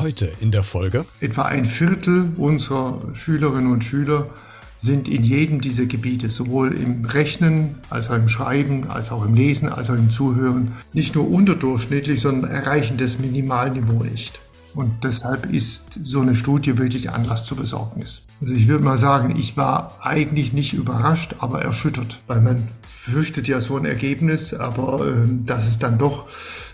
Heute in der Folge. Etwa ein Viertel unserer Schülerinnen und Schüler sind in jedem dieser Gebiete, sowohl im Rechnen als auch im Schreiben, als auch im Lesen, als auch im Zuhören, nicht nur unterdurchschnittlich, sondern erreichen das Minimalniveau nicht. Und deshalb ist so eine Studie wirklich Anlass zur Besorgnis. Also ich würde mal sagen, ich war eigentlich nicht überrascht, aber erschüttert, weil man fürchtet ja so ein Ergebnis, aber äh, dass es dann doch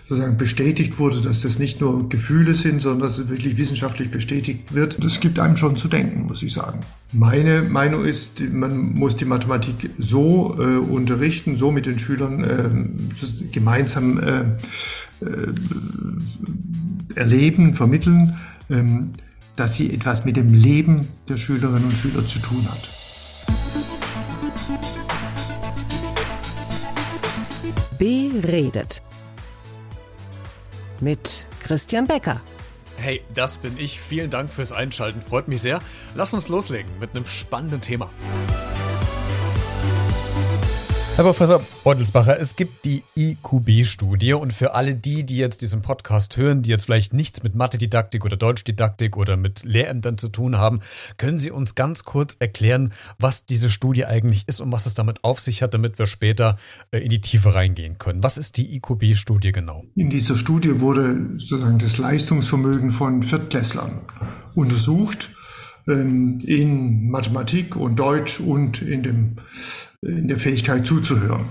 sozusagen bestätigt wurde, dass das nicht nur Gefühle sind, sondern dass es wirklich wissenschaftlich bestätigt wird. Das gibt einem schon zu denken, muss ich sagen. Meine Meinung ist, man muss die Mathematik so äh, unterrichten, so mit den Schülern äh, gemeinsam äh, äh erleben, vermitteln, ähm, dass sie etwas mit dem Leben der Schülerinnen und Schüler zu tun hat. Beredet mit Christian Becker. Hey, das bin ich. Vielen Dank fürs Einschalten. Freut mich sehr. Lass uns loslegen mit einem spannenden Thema. Herr Professor Beutelsbacher, es gibt die IQB-Studie und für alle die, die jetzt diesen Podcast hören, die jetzt vielleicht nichts mit Mathedidaktik oder Deutschdidaktik oder mit Lehrämtern zu tun haben, können Sie uns ganz kurz erklären, was diese Studie eigentlich ist und was es damit auf sich hat, damit wir später äh, in die Tiefe reingehen können. Was ist die IQB-Studie genau? In dieser Studie wurde sozusagen das Leistungsvermögen von Viertklässlern untersucht ähm, in Mathematik und Deutsch und in, dem, in der Fähigkeit zuzuhören.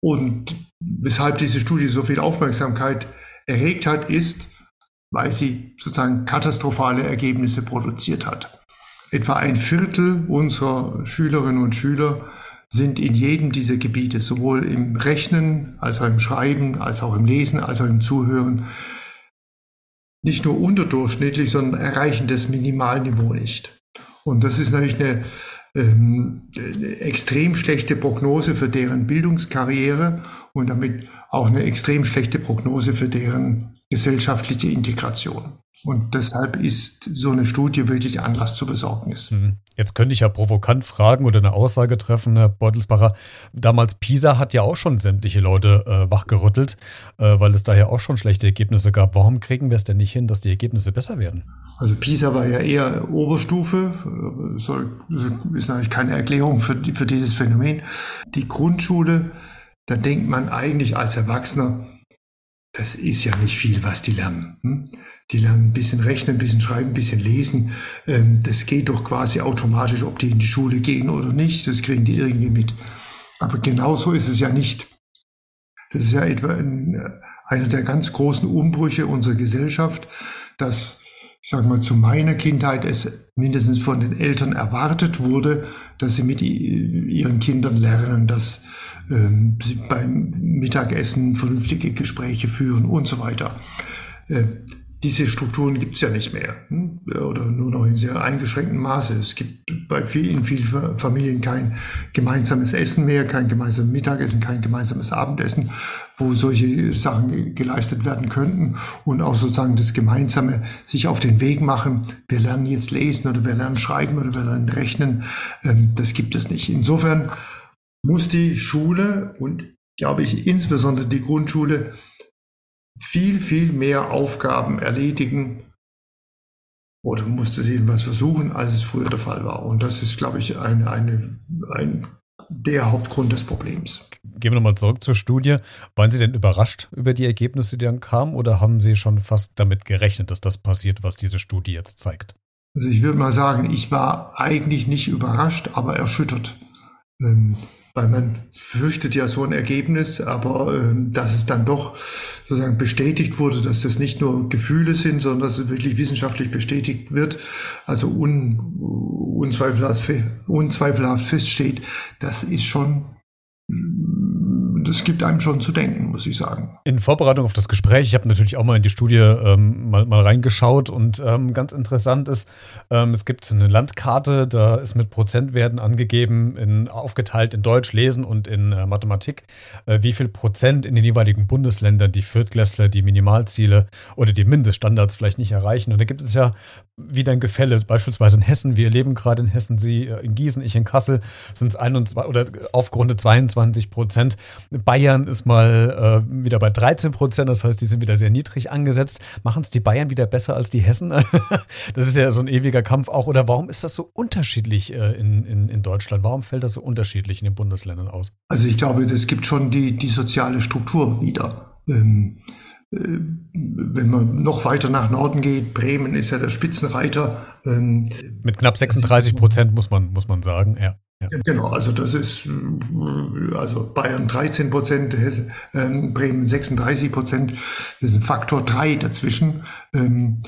Und weshalb diese Studie so viel Aufmerksamkeit erregt hat, ist, weil sie sozusagen katastrophale Ergebnisse produziert hat. Etwa ein Viertel unserer Schülerinnen und Schüler sind in jedem dieser Gebiete, sowohl im Rechnen als auch im Schreiben, als auch im Lesen, als auch im Zuhören, nicht nur unterdurchschnittlich, sondern erreichen das Minimalniveau nicht. Und das ist natürlich eine, ähm, extrem schlechte Prognose für deren Bildungskarriere und damit auch eine extrem schlechte Prognose für deren gesellschaftliche Integration. Und deshalb ist so eine Studie wirklich Anlass zur Besorgnis. Mhm. Jetzt könnte ich ja provokant fragen oder eine Aussage treffen, Herr Beutelsbacher. Damals PISA hat ja auch schon sämtliche Leute äh, wachgerüttelt, äh, weil es daher auch schon schlechte Ergebnisse gab. Warum kriegen wir es denn nicht hin, dass die Ergebnisse besser werden? Also PISA war ja eher Oberstufe, soll, ist natürlich keine Erklärung für, für dieses Phänomen. Die Grundschule, da denkt man eigentlich als Erwachsener, das ist ja nicht viel, was die lernen. Hm? Die lernen ein bisschen rechnen, ein bisschen schreiben, ein bisschen lesen. Ähm, das geht doch quasi automatisch, ob die in die Schule gehen oder nicht. Das kriegen die irgendwie mit. Aber genauso ist es ja nicht. Das ist ja etwa äh, einer der ganz großen Umbrüche unserer Gesellschaft, dass ich sage mal, zu meiner Kindheit es mindestens von den Eltern erwartet wurde, dass sie mit ihren Kindern lernen, dass ähm, sie beim Mittagessen vernünftige Gespräche führen und so weiter. Äh, diese Strukturen gibt es ja nicht mehr hm? oder nur noch in sehr eingeschränktem Maße. Es gibt bei vielen, in vielen Familien kein gemeinsames Essen mehr, kein gemeinsames Mittagessen, kein gemeinsames Abendessen, wo solche Sachen geleistet werden könnten und auch sozusagen das Gemeinsame sich auf den Weg machen. Wir lernen jetzt lesen oder wir lernen schreiben oder wir lernen rechnen. Ähm, das gibt es nicht. Insofern muss die Schule und glaube ich insbesondere die Grundschule viel, viel mehr Aufgaben erledigen oder musste sie jedenfalls versuchen, als es früher der Fall war. Und das ist, glaube ich, eine, eine, ein, der Hauptgrund des Problems. Gehen wir nochmal zurück zur Studie. Waren Sie denn überrascht über die Ergebnisse, die dann kamen, oder haben Sie schon fast damit gerechnet, dass das passiert, was diese Studie jetzt zeigt? Also ich würde mal sagen, ich war eigentlich nicht überrascht, aber erschüttert. Ähm, weil man fürchtet ja so ein Ergebnis, aber äh, dass es dann doch sozusagen bestätigt wurde, dass das nicht nur Gefühle sind, sondern dass es wirklich wissenschaftlich bestätigt wird, also un, unzweifelhaft, feststeht, das ist schon das gibt einem schon zu denken, muss ich sagen. In Vorbereitung auf das Gespräch, ich habe natürlich auch mal in die Studie ähm, mal, mal, reingeschaut und ähm, ganz interessant ist, ähm, es gibt eine Landkarte, da ist mit Prozentwerten angegeben, in, aufgeteilt in Deutsch, Lesen und in äh, Mathematik, äh, wie viel Prozent in den jeweiligen Bundesländern die Viertklässler die Minimalziele oder die Mindeststandards vielleicht nicht erreichen. Und da gibt es ja wieder ein Gefälle, beispielsweise in Hessen. Wir leben gerade in Hessen, Sie äh, in Gießen, ich in Kassel, sind es 21 oder aufgrunde 22 Prozent. Bayern ist mal äh, wieder bei 13 Prozent, das heißt, die sind wieder sehr niedrig angesetzt. Machen es die Bayern wieder besser als die Hessen? das ist ja so ein ewiger Kampf auch. Oder warum ist das so unterschiedlich äh, in, in, in Deutschland? Warum fällt das so unterschiedlich in den Bundesländern aus? Also ich glaube, das gibt schon die, die soziale Struktur wieder. Ähm, äh, wenn man noch weiter nach Norden geht, Bremen ist ja der Spitzenreiter. Ähm, Mit knapp 36 Prozent muss man, muss man sagen, ja. Ja. Genau, also das ist also Bayern 13 Prozent, ähm, Bremen 36 Prozent, das ist ein Faktor 3 dazwischen. Ähm,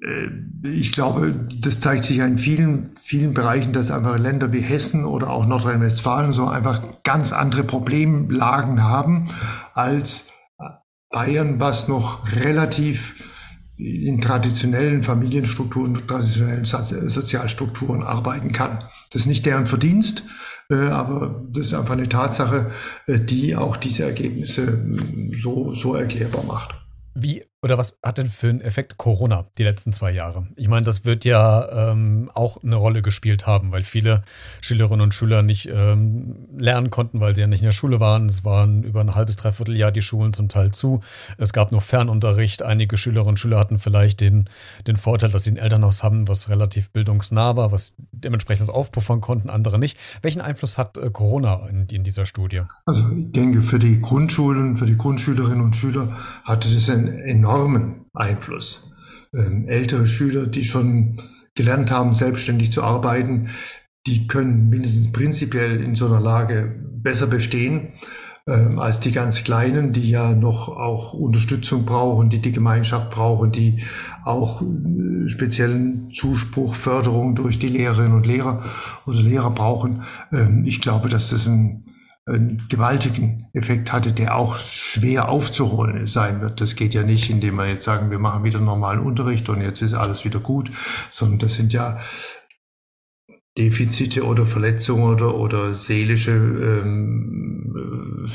äh, ich glaube, das zeigt sich ja in vielen, vielen Bereichen, dass einfach Länder wie Hessen oder auch Nordrhein-Westfalen so einfach ganz andere Problemlagen haben als Bayern, was noch relativ in traditionellen Familienstrukturen, traditionellen Sozialstrukturen arbeiten kann. Das ist nicht deren Verdienst, äh, aber das ist einfach eine Tatsache, äh, die auch diese Ergebnisse so, so erklärbar macht. Wie oder was hat denn für einen Effekt Corona die letzten zwei Jahre? Ich meine, das wird ja ähm, auch eine Rolle gespielt haben, weil viele Schülerinnen und Schüler nicht ähm, lernen konnten, weil sie ja nicht in der Schule waren. Es waren über ein halbes, dreiviertel Jahr die Schulen zum Teil zu. Es gab noch Fernunterricht. Einige Schülerinnen und Schüler hatten vielleicht den, den Vorteil, dass sie ein Elternhaus haben, was relativ bildungsnah war, was dementsprechend aufpuffern konnten, andere nicht. Welchen Einfluss hat äh, Corona in, in dieser Studie? Also ich denke, für die Grundschulen, für die Grundschülerinnen und Schüler hatte das einen enormen enormen Einfluss. Ähm, ältere Schüler, die schon gelernt haben, selbstständig zu arbeiten, die können mindestens prinzipiell in so einer Lage besser bestehen ähm, als die ganz Kleinen, die ja noch auch Unterstützung brauchen, die die Gemeinschaft brauchen, die auch äh, speziellen Zuspruch, Förderung durch die Lehrerinnen und Lehrer oder Lehrer brauchen. Ähm, ich glaube, dass das ein einen gewaltigen Effekt hatte, der auch schwer aufzuholen sein wird. Das geht ja nicht, indem wir jetzt sagen, wir machen wieder normalen Unterricht und jetzt ist alles wieder gut, sondern das sind ja Defizite oder Verletzungen oder, oder seelische ähm,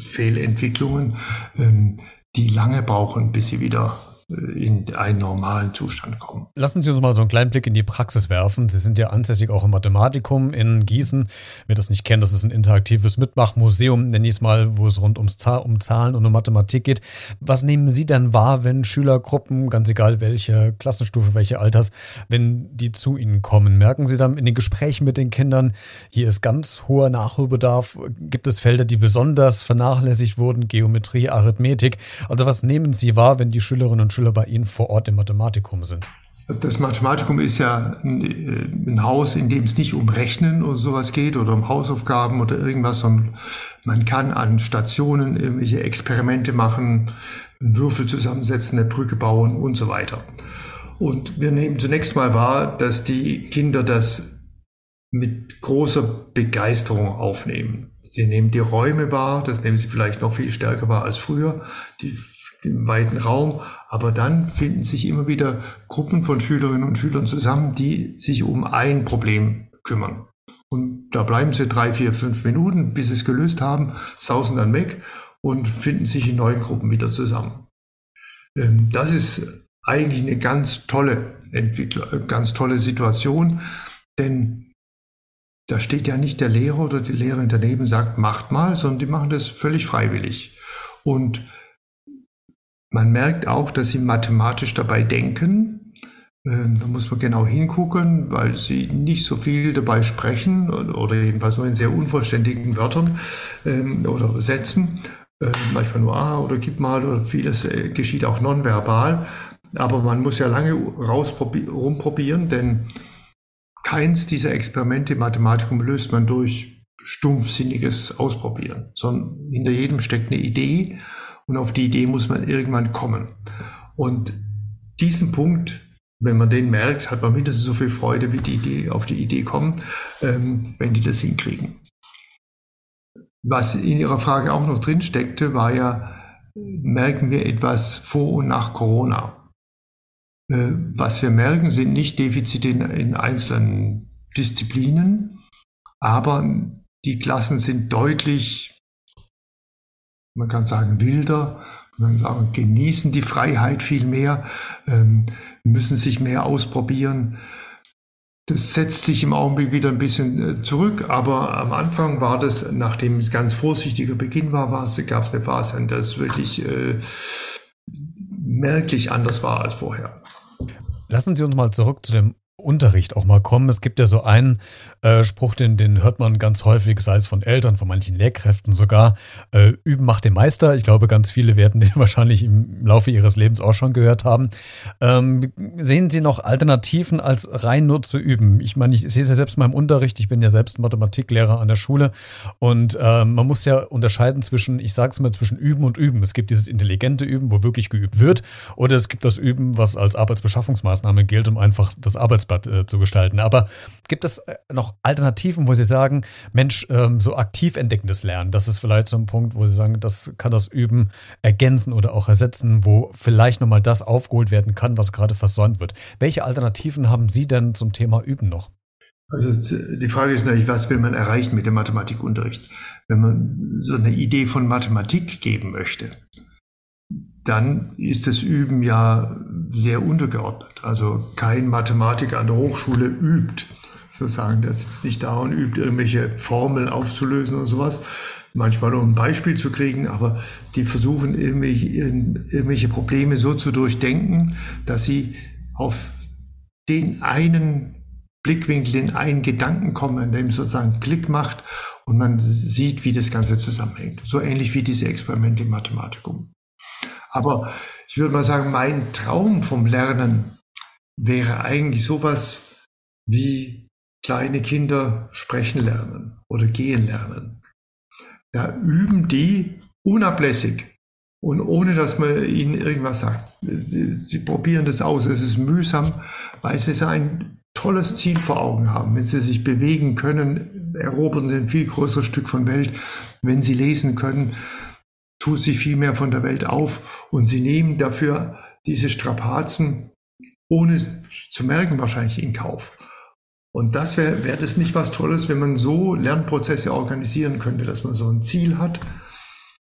Fehlentwicklungen, ähm, die lange brauchen, bis sie wieder in einen normalen Zustand kommen. Lassen Sie uns mal so einen kleinen Blick in die Praxis werfen. Sie sind ja ansässig auch im Mathematikum in Gießen. Wer das nicht kennt, das ist ein interaktives Mitmachmuseum, nenne ich es mal, wo es rund ums Zahl, um Zahlen und um Mathematik geht. Was nehmen Sie denn wahr, wenn Schülergruppen, ganz egal welche Klassenstufe, welche Alters, wenn die zu Ihnen kommen? Merken Sie dann in den Gesprächen mit den Kindern, hier ist ganz hoher Nachholbedarf? Gibt es Felder, die besonders vernachlässigt wurden? Geometrie, Arithmetik? Also was nehmen Sie wahr, wenn die Schülerinnen und Schüler Schüler bei Ihnen vor Ort im Mathematikum sind? Das Mathematikum ist ja ein, ein, Haus, in dem es nicht um Rechnen oder sowas geht oder um Hausaufgaben oder irgendwas, sondern man kann an Stationen irgendwelche Experimente machen, einen Würfel zusammensetzen, eine Brücke bauen und so weiter. Und wir nehmen zunächst mal wahr, dass die Kinder das mit großer Begeisterung aufnehmen. Sie nehmen die Räume wahr, das nehmen sie vielleicht noch viel stärker wahr als früher. Die im weiten Raum. Aber dann finden sich immer wieder Gruppen von Schülerinnen und Schülern zusammen, die sich um ein Problem kümmern. Und da bleiben sie drei, vier, fünf Minuten, bis sie es gelöst haben, sausen dann weg und finden sich in neuen Gruppen wieder zusammen. Ähm, das ist eigentlich eine ganz tolle Entwicklung, ganz tolle Situation, denn da steht ja nicht der Lehrer oder die Lehrerin daneben sagt, macht mal, sondern die machen das völlig freiwillig. Und man merkt auch, dass sie mathematisch dabei denken. Ähm, da muss man genau hingucken, weil sie nicht so viel dabei sprechen oder jedenfalls nur in sehr unvollständigen Wörtern ähm, oder Sätzen. Ähm, manchmal nur ah oder gib mal oder vieles äh, geschieht auch nonverbal. Aber man muss ja lange rumprobieren, denn keins dieser Experimente im Mathematikum löst man durch stumpfsinniges Ausprobieren, sondern hinter jedem steckt eine Idee und auf die Idee muss man irgendwann kommen. Und diesen Punkt, wenn man den merkt, hat man mindestens so viel Freude, wie die Idee auf die Idee kommen, ähm, wenn die das hinkriegen. Was in Ihrer Frage auch noch drin steckte, war ja, merken wir etwas vor und nach Corona? Äh, was wir merken, sind nicht Defizite in, in einzelnen Disziplinen, aber die Klassen sind deutlich man kann sagen wilder, man sagen, genießen die Freiheit viel mehr, ähm, müssen sich mehr ausprobieren. Das setzt sich im Augenblick wieder ein bisschen äh, zurück, aber am Anfang war das, nachdem es ganz vorsichtiger Beginn war, gab es eine Phase, an der es wirklich äh, merklich anders war als vorher. Lassen Sie uns mal zurück zu dem Unterricht auch mal kommen. Es gibt ja so einen äh, Spruch, den, den hört man ganz häufig, sei es von Eltern, von manchen Lehrkräften sogar. Äh, Üben macht den Meister. Ich glaube, ganz viele werden den wahrscheinlich im Laufe ihres Lebens auch schon gehört haben. Ähm, sehen Sie noch Alternativen als rein nur zu üben? Ich meine, ich sehe es ja selbst in meinem Unterricht. Ich bin ja selbst Mathematiklehrer an der Schule und äh, man muss ja unterscheiden zwischen, ich sage es mal, zwischen Üben und Üben. Es gibt dieses intelligente Üben, wo wirklich geübt wird, oder es gibt das Üben, was als Arbeitsbeschaffungsmaßnahme gilt, um einfach das Arbeitsblatt äh, zu gestalten. Aber gibt es äh, noch Alternativen, wo Sie sagen, Mensch, ähm, so aktiv entdeckendes Lernen, das ist vielleicht so ein Punkt, wo Sie sagen, das kann das Üben ergänzen oder auch ersetzen, wo vielleicht nochmal das aufgeholt werden kann, was gerade versäumt wird. Welche Alternativen haben Sie denn zum Thema Üben noch? Also die Frage ist natürlich, was will man erreichen mit dem Mathematikunterricht? Wenn man so eine Idee von Mathematik geben möchte, dann ist das Üben ja sehr untergeordnet. Also kein Mathematiker an der Hochschule übt sozusagen. Der sitzt nicht da und übt irgendwelche Formeln aufzulösen und sowas. Manchmal um ein Beispiel zu kriegen, aber die versuchen irgendwelche, irgendwelche Probleme so zu durchdenken, dass sie auf den einen Blickwinkel, den einen Gedanken kommen, an dem sozusagen Klick macht und man sieht, wie das Ganze zusammenhängt. So ähnlich wie diese Experimente im Mathematikum. Aber ich würde mal sagen, mein Traum vom Lernen wäre eigentlich sowas wie kleine Kinder sprechen lernen oder gehen lernen. Da üben die unablässig und ohne dass man ihnen irgendwas sagt. Sie, sie, probieren das aus. Es ist mühsam, weil sie ein tolles Ziel vor Augen haben. Wenn sie sich bewegen können, erobern sie ein viel größeres Stück von Welt. Wenn sie lesen können, tut sie viel mehr von der Welt auf und sie nehmen dafür diese Strapazen, ohne zu merken, wahrscheinlich in Kauf. Und das wäre wär das nicht was Tolles, wenn man so Lernprozesse organisieren könnte, dass man so ein Ziel hat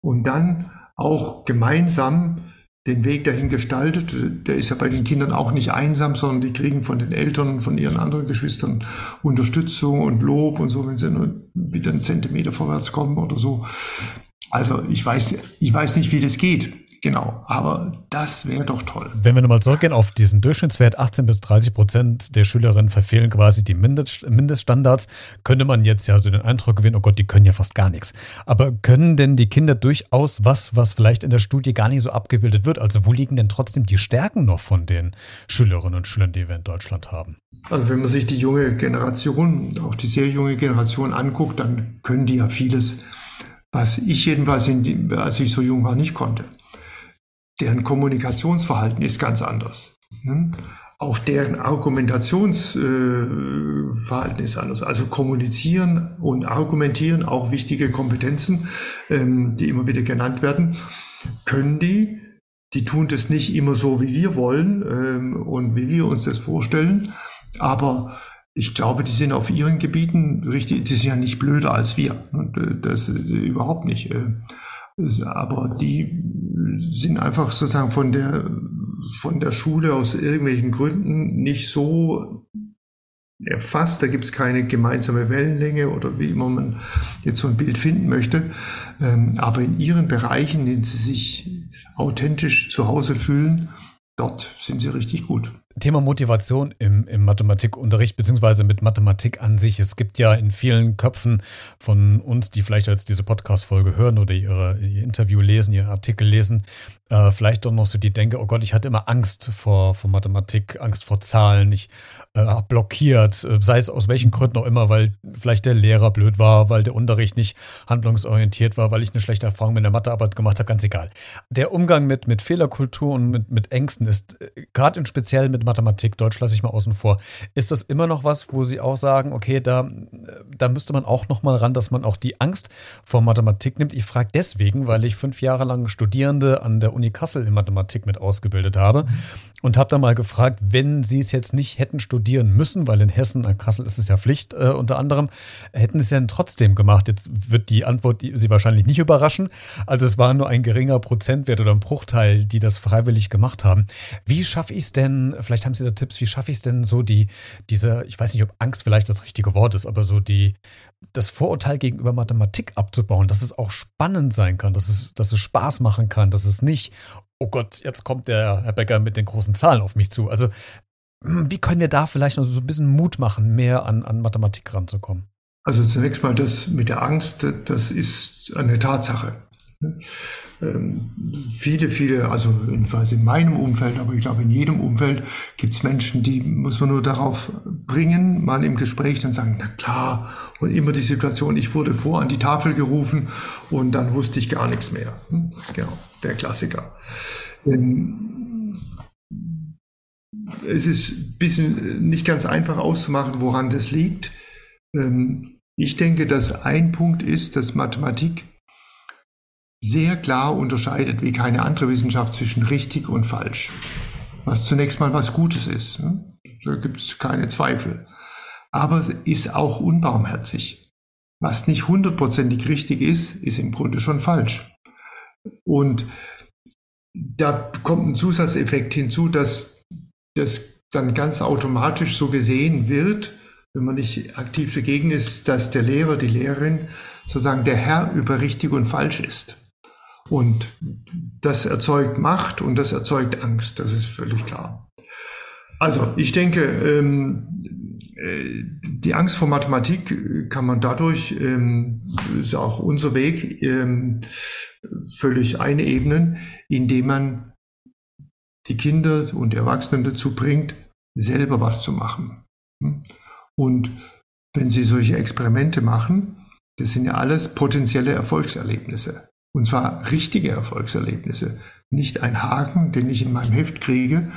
und dann auch gemeinsam den Weg dahin gestaltet. Der ist ja bei den Kindern auch nicht einsam, sondern die kriegen von den Eltern, von ihren anderen Geschwistern Unterstützung und Lob und so, wenn sie nur wieder einen Zentimeter vorwärts kommen oder so. Also ich weiß, ich weiß nicht, wie das geht. Genau, aber das wäre doch toll. Wenn wir nochmal zurückgehen auf diesen Durchschnittswert, 18 bis 30 Prozent der Schülerinnen verfehlen quasi die Mindeststandards, könnte man jetzt ja so den Eindruck gewinnen, oh Gott, die können ja fast gar nichts. Aber können denn die Kinder durchaus was, was vielleicht in der Studie gar nicht so abgebildet wird? Also wo liegen denn trotzdem die Stärken noch von den Schülerinnen und Schülern, die wir in Deutschland haben? Also wenn man sich die junge Generation, auch die sehr junge Generation anguckt, dann können die ja vieles, was ich jedenfalls, in, als ich so jung war, nicht konnte deren Kommunikationsverhalten ist ganz anders. Auch deren Argumentationsverhalten äh, ist anders. Also kommunizieren und argumentieren, auch wichtige Kompetenzen, ähm, die immer wieder genannt werden, können die. Die tun das nicht immer so, wie wir wollen ähm, und wie wir uns das vorstellen. Aber ich glaube, die sind auf ihren Gebieten richtig, die sind ja nicht blöder als wir. Äh, das ist überhaupt nicht. Aber die sind einfach sozusagen von der, von der Schule aus irgendwelchen Gründen nicht so erfasst. Da gibt es keine gemeinsame Wellenlänge oder wie immer man jetzt so ein Bild finden möchte. Ähm, aber in ihren Bereichen, in denen sie sich authentisch zu Hause fühlen, dort sind sie richtig gut. Thema Motivation im, im Mathematikunterricht, beziehungsweise mit Mathematik an sich. Es gibt ja in vielen Köpfen von uns, die vielleicht jetzt diese Podcast-Folge hören oder ihre, ihr Interview lesen, ihr Artikel lesen, äh, vielleicht doch noch so die Denke, oh Gott, ich hatte immer Angst vor, vor Mathematik, Angst vor Zahlen, ich äh, blockiert, äh, sei es aus welchen Gründen auch immer, weil vielleicht der Lehrer blöd war, weil der Unterricht nicht handlungsorientiert war, weil ich eine schlechte Erfahrung mit der Mathearbeit gemacht habe, ganz egal. Der Umgang mit, mit Fehlerkultur und mit, mit Ängsten ist äh, gerade in speziell mit Mathematik, Deutsch lasse ich mal außen vor. Ist das immer noch was, wo Sie auch sagen, okay, da, da müsste man auch noch mal ran, dass man auch die Angst vor Mathematik nimmt? Ich frage deswegen, weil ich fünf Jahre lang Studierende an der Uni Kassel in Mathematik mit ausgebildet habe und habe da mal gefragt, wenn Sie es jetzt nicht hätten studieren müssen, weil in Hessen, an Kassel ist es ja Pflicht äh, unter anderem, hätten Sie es ja trotzdem gemacht. Jetzt wird die Antwort Sie wahrscheinlich nicht überraschen. Also es war nur ein geringer Prozentwert oder ein Bruchteil, die das freiwillig gemacht haben. Wie schaffe ich es denn, vielleicht haben Sie da Tipps, wie schaffe ich es denn so, die, diese, ich weiß nicht, ob Angst vielleicht das richtige Wort ist, aber so die, das Vorurteil gegenüber Mathematik abzubauen, dass es auch spannend sein kann, dass es, dass es Spaß machen kann, dass es nicht, oh Gott, jetzt kommt der Herr Becker mit den großen Zahlen auf mich zu. Also, hm, wie können wir da vielleicht noch so ein bisschen Mut machen, mehr an, an Mathematik ranzukommen? Also zunächst mal das mit der Angst, das ist eine Tatsache. Ähm, viele, viele, also jedenfalls in meinem Umfeld, aber ich glaube in jedem Umfeld gibt es Menschen, die muss man nur darauf bringen, mal im Gespräch dann sagen, na klar, und immer die Situation, ich wurde vor an die Tafel gerufen und dann wusste ich gar nichts mehr. Hm? Genau, der Klassiker. Ähm, es ist ein bisschen nicht ganz einfach auszumachen, woran das liegt. Ähm, ich denke, dass ein Punkt ist, dass Mathematik sehr klar unterscheidet wie keine andere Wissenschaft zwischen richtig und falsch. Was zunächst mal was Gutes ist. Ne? Da gibt es keine Zweifel. Aber es ist auch unbarmherzig. Was nicht hundertprozentig richtig ist, ist im Grunde schon falsch. Und da kommt ein Zusatzeffekt hinzu, dass das dann ganz automatisch so gesehen wird, wenn man nicht aktiv dagegen ist, dass der Lehrer, die Lehrerin sozusagen der Herr über richtig und falsch ist. Und das erzeugt Macht und das erzeugt Angst, das ist völlig klar. Also ich denke, ähm, äh, die Angst vor Mathematik kann man dadurch, ähm, ist auch unser Weg, ähm, völlig einebnen, indem man die Kinder und Erwachsenen dazu bringt, selber was zu machen. Und wenn sie solche Experimente machen, das sind ja alles potenzielle Erfolgserlebnisse. Und zwar richtige Erfolgserlebnisse. Nicht ein Haken, den ich in meinem Heft kriege,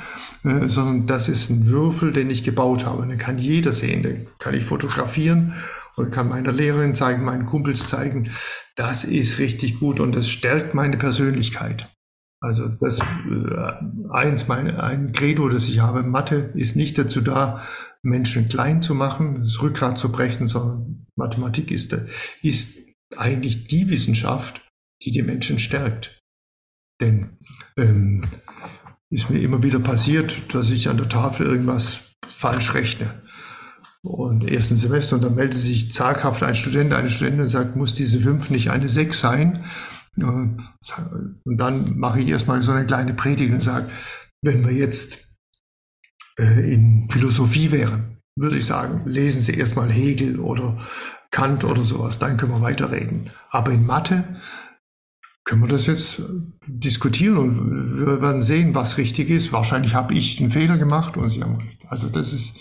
äh, sondern das ist ein Würfel, den ich gebaut habe. Den kann jeder sehen, den kann ich fotografieren und kann meiner Lehrerin zeigen, meinen Kumpels zeigen. Das ist richtig gut und das stärkt meine Persönlichkeit. Also das äh, eins, meine, ein Credo, das ich habe, Mathe ist nicht dazu da, Menschen klein zu machen, das Rückgrat zu brechen, sondern Mathematik ist, ist eigentlich die Wissenschaft, die die Menschen stärkt. Denn ähm, ist mir immer wieder passiert, dass ich an der Tafel irgendwas falsch rechne. Und ersten Semester und dann meldet sich zaghaft ein Student, eine Studentin und sagt, muss diese 5 nicht eine 6 sein? Und dann mache ich erstmal so eine kleine Predigt und sage, wenn wir jetzt äh, in Philosophie wären, würde ich sagen, lesen Sie erstmal Hegel oder Kant oder sowas, dann können wir weiterreden. Aber in Mathe können wir das jetzt diskutieren und wir werden sehen, was richtig ist. Wahrscheinlich habe ich einen Fehler gemacht und Sie haben recht. Also das ist,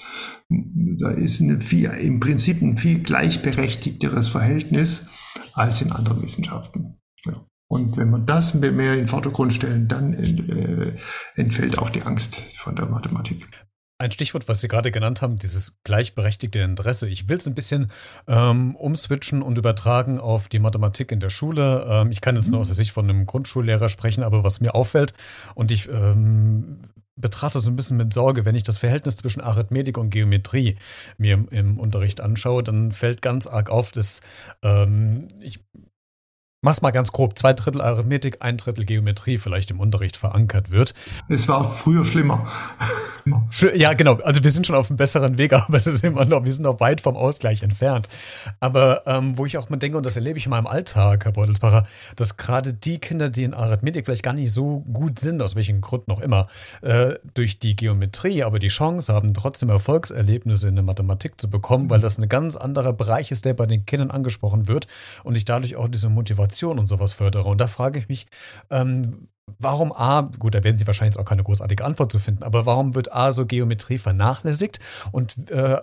da ist eine viel, im Prinzip ein viel gleichberechtigteres Verhältnis als in anderen Wissenschaften. Ja. Und wenn man das mehr in den Vordergrund stellen, dann äh, entfällt auch die Angst von der Mathematik. Ein Stichwort, was Sie gerade genannt haben, dieses gleichberechtigte Interesse. Ich will es ein bisschen ähm, umswitchen und übertragen auf die Mathematik in der Schule. Ähm, ich kann jetzt nur aus der Sicht von einem Grundschullehrer sprechen, aber was mir auffällt und ich ähm, betrachte so ein bisschen mit Sorge, wenn ich das Verhältnis zwischen Arithmetik und Geometrie mir im, im Unterricht anschaue, dann fällt ganz arg auf, dass ähm, ich mach's mal ganz grob, zwei Drittel Arithmetik, ein Drittel Geometrie vielleicht im Unterricht verankert wird. Es war früher schlimmer. ja, genau. Also wir sind schon auf einem besseren Weg, aber es ist immer noch, wir sind noch weit vom Ausgleich entfernt. Aber ähm, wo ich auch mal denke, und das erlebe ich in meinem Alltag, Herr Beutelsbacher, dass gerade die Kinder, die in Arithmetik vielleicht gar nicht so gut sind, aus welchen Gründen auch immer, äh, durch die Geometrie aber die Chance haben, trotzdem Erfolgserlebnisse in der Mathematik zu bekommen, weil das ein ganz anderer Bereich ist, der bei den Kindern angesprochen wird und ich dadurch auch diese Motivation Innovation und sowas fördere. Und da frage ich mich, ähm, warum A, gut, da werden Sie wahrscheinlich auch keine großartige Antwort zu finden, aber warum wird A so Geometrie vernachlässigt und äh,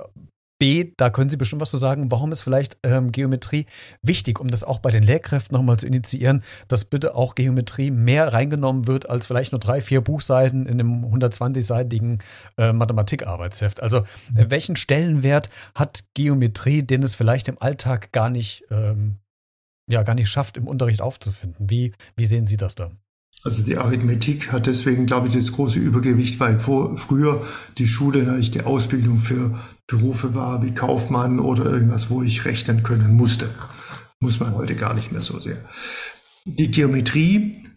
B, da können Sie bestimmt was zu sagen, warum ist vielleicht ähm, Geometrie wichtig, um das auch bei den Lehrkräften nochmal zu initiieren, dass bitte auch Geometrie mehr reingenommen wird als vielleicht nur drei, vier Buchseiten in einem 120-seitigen äh, Mathematikarbeitsheft. Also äh, welchen Stellenwert hat Geometrie, den es vielleicht im Alltag gar nicht, ähm, ja, gar nicht schafft, im Unterricht aufzufinden? Wie, wie sehen Sie das da? Also die Arithmetik hat deswegen, glaube ich, das große Übergewicht, weil vor, früher die Schule eigentlich die Ausbildung für Berufe war wie Kaufmann oder irgendwas, wo ich rechnen können musste. Muss man heute gar nicht mehr so sehr. Die Geometrie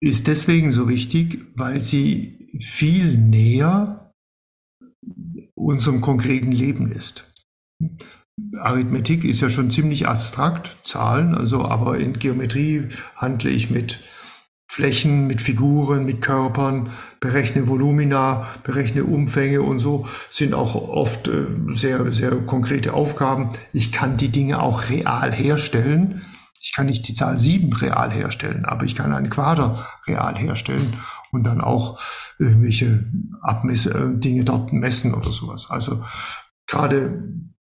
ist deswegen so wichtig, weil sie viel näher unserem konkreten Leben ist. Arithmetik ist ja schon ziemlich abstrakt, Zahlen, also aber in Geometrie handle ich mit Flächen, mit Figuren, mit Körpern, berechne Volumina, berechne Umfänge und so sind auch oft äh, sehr, sehr konkrete Aufgaben. Ich kann die Dinge auch real herstellen. Ich kann nicht die Zahl 7 real herstellen, aber ich kann einen Quader real herstellen und dann auch irgendwelche Abmess äh, Dinge dort messen oder sowas. Also gerade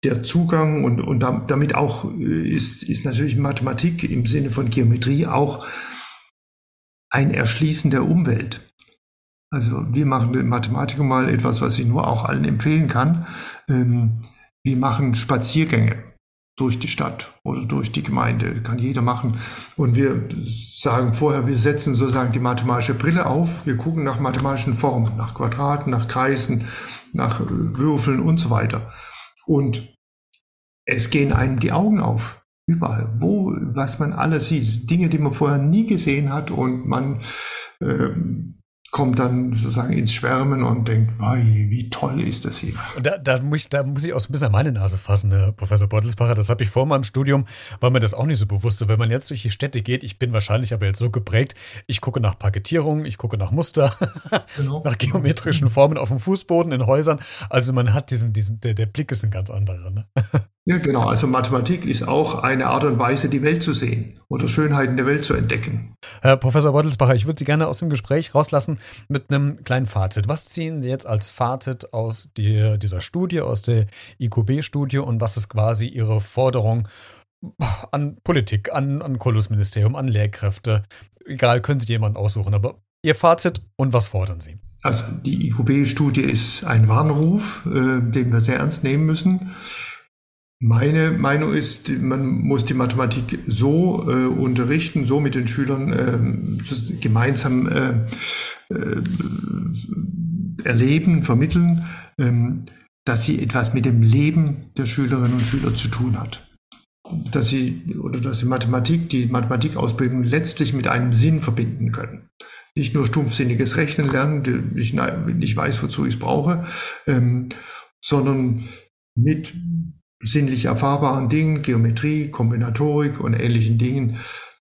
der Zugang und, und damit auch äh, ist, ist natürlich Mathematik im Sinne von Geometrie auch ein Erschließen der Umwelt. Also wir machen in Mathematik mal etwas, was ich nur auch allen empfehlen kann. Ähm, wir machen Spaziergänge durch die Stadt oder durch die Gemeinde, kann jeder machen. Und wir sagen vorher, wir setzen sozusagen die mathematische Brille auf, wir gucken nach mathematischen Formen, nach Quadraten, nach Kreisen, nach Würfeln und so weiter. Und es gehen einem die Augen auf. Überall, wo, was man alles sieht, Dinge, die man vorher nie gesehen hat und man ähm, kommt dann sozusagen ins Schwärmen und denkt, wie toll ist das hier. Da, da, muss ich, da muss ich auch so ein bisschen meine Nase fassen, Herr Professor Bottelsbacher. Das habe ich vor meinem Studium, war mir das auch nicht so bewusst. So, wenn man jetzt durch die Städte geht, ich bin wahrscheinlich aber jetzt so geprägt, ich gucke nach Paketierung, ich gucke nach Muster, genau. nach geometrischen Formen auf dem Fußboden, in Häusern. Also man hat diesen, diesen der, der Blick ist ein ganz anderer. Ne? Ja, genau. Also Mathematik ist auch eine Art und Weise, die Welt zu sehen oder Schönheiten der Welt zu entdecken. Herr Professor Bottelsbacher, ich würde Sie gerne aus dem Gespräch rauslassen mit einem kleinen Fazit. Was ziehen Sie jetzt als Fazit aus die, dieser Studie, aus der IQB-Studie und was ist quasi Ihre Forderung an Politik, an, an Kultusministerium, an Lehrkräfte? Egal, können Sie jemanden aussuchen, aber Ihr Fazit und was fordern Sie? Also die IQB-Studie ist ein Warnruf, äh, den wir sehr ernst nehmen müssen. Meine Meinung ist, man muss die Mathematik so äh, unterrichten, so mit den Schülern äh, gemeinsam äh, erleben, vermitteln, ähm, dass sie etwas mit dem Leben der Schülerinnen und Schüler zu tun hat. Dass sie oder dass sie Mathematik, die Mathematikausbildung letztlich mit einem Sinn verbinden können. Nicht nur stumpfsinniges Rechnen lernen, ich nicht weiß, wozu ich es brauche, ähm, sondern mit sinnlich erfahrbaren Dingen, Geometrie, Kombinatorik und ähnlichen Dingen.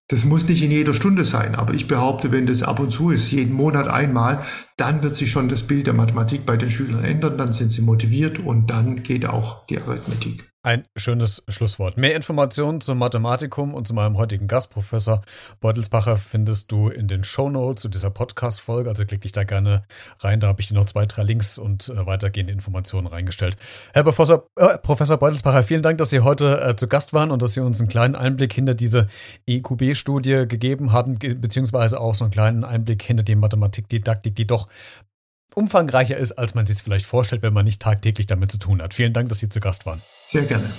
Das muss nicht in jeder Stunde sein, aber ich behaupte, wenn das ab und zu ist, jeden Monat einmal, dann wird sich schon das Bild der Mathematik bei den Schülern ändern, dann sind sie motiviert und dann geht auch die Arithmetik. Ein schönes Schlusswort. Mehr Informationen zum Mathematikum und zu meinem heutigen Gastprofessor Beutelsbacher findest du in den Show Notes zu dieser Podcast-Folge. Also klick dich da gerne rein. Da habe ich dir noch zwei, drei Links und äh, weitergehende Informationen reingestellt. Herr Professor, äh, Professor Beutelsbacher, vielen Dank, dass Sie heute äh, zu Gast waren und dass Sie uns einen kleinen Einblick hinter diese EQB-Studie gegeben haben, beziehungsweise auch so einen kleinen Einblick hinter die Mathematikdidaktik, die doch umfangreicher ist, als man sich vielleicht vorstellt, wenn man nicht tagtäglich damit zu tun hat. Vielen Dank, dass Sie zu Gast waren. Sehr gerne.